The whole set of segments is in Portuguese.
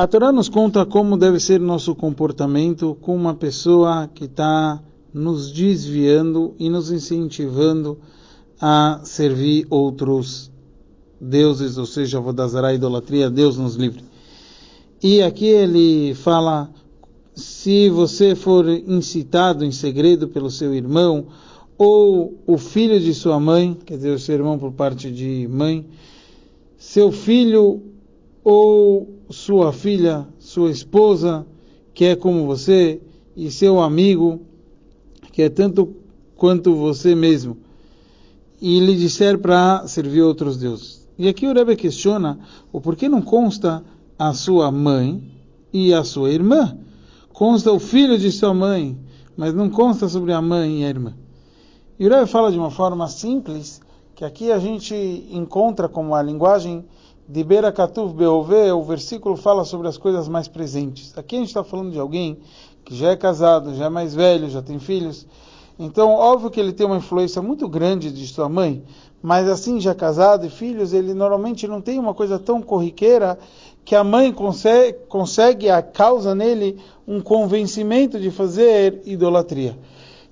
A Torá nos conta como deve ser nosso comportamento com uma pessoa que está nos desviando e nos incentivando a servir outros deuses, ou seja, Vodazara, idolatria, Deus nos livre. E aqui ele fala, se você for incitado em segredo pelo seu irmão, ou o filho de sua mãe, quer dizer, o seu irmão por parte de mãe, seu filho ou sua filha, sua esposa, que é como você, e seu amigo, que é tanto quanto você mesmo, e lhe disser para servir outros deuses. E aqui o Rebbe questiona o porquê não consta a sua mãe e a sua irmã. Consta o filho de sua mãe, mas não consta sobre a mãe e a irmã. E o Rebbe fala de uma forma simples, que aqui a gente encontra como a linguagem de Berakatuv Beové, o versículo fala sobre as coisas mais presentes. Aqui a gente está falando de alguém que já é casado, já é mais velho, já tem filhos. Então, óbvio que ele tem uma influência muito grande de sua mãe, mas assim, já casado e filhos, ele normalmente não tem uma coisa tão corriqueira que a mãe consegue, consegue a causa nele um convencimento de fazer idolatria.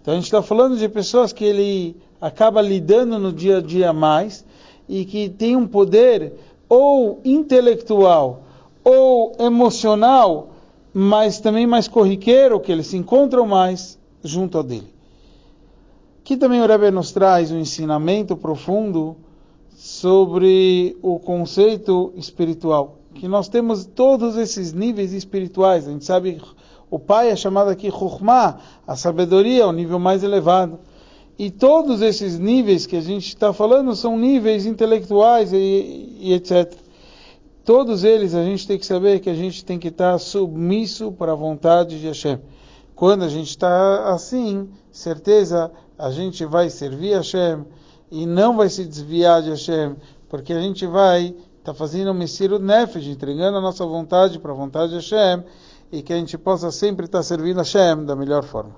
Então a gente está falando de pessoas que ele acaba lidando no dia a dia mais e que tem um poder ou intelectual ou emocional, mas também mais corriqueiro, que eles se encontram mais junto a dele. Aqui também o Rebbe nos traz um ensinamento profundo sobre o conceito espiritual, que nós temos todos esses níveis espirituais. A gente sabe, o pai é chamado aqui Chokhmah, a sabedoria, o nível mais elevado. E todos esses níveis que a gente está falando são níveis intelectuais e, e, etc. Todos eles a gente tem que saber que a gente tem que estar submisso para a vontade de Hashem. Quando a gente está assim, certeza, a gente vai servir Hashem e não vai se desviar de Hashem, porque a gente vai estar tá fazendo o Messiro Nefesh, entregando a nossa vontade para a vontade de Hashem, e que a gente possa sempre estar tá servindo Hashem da melhor forma.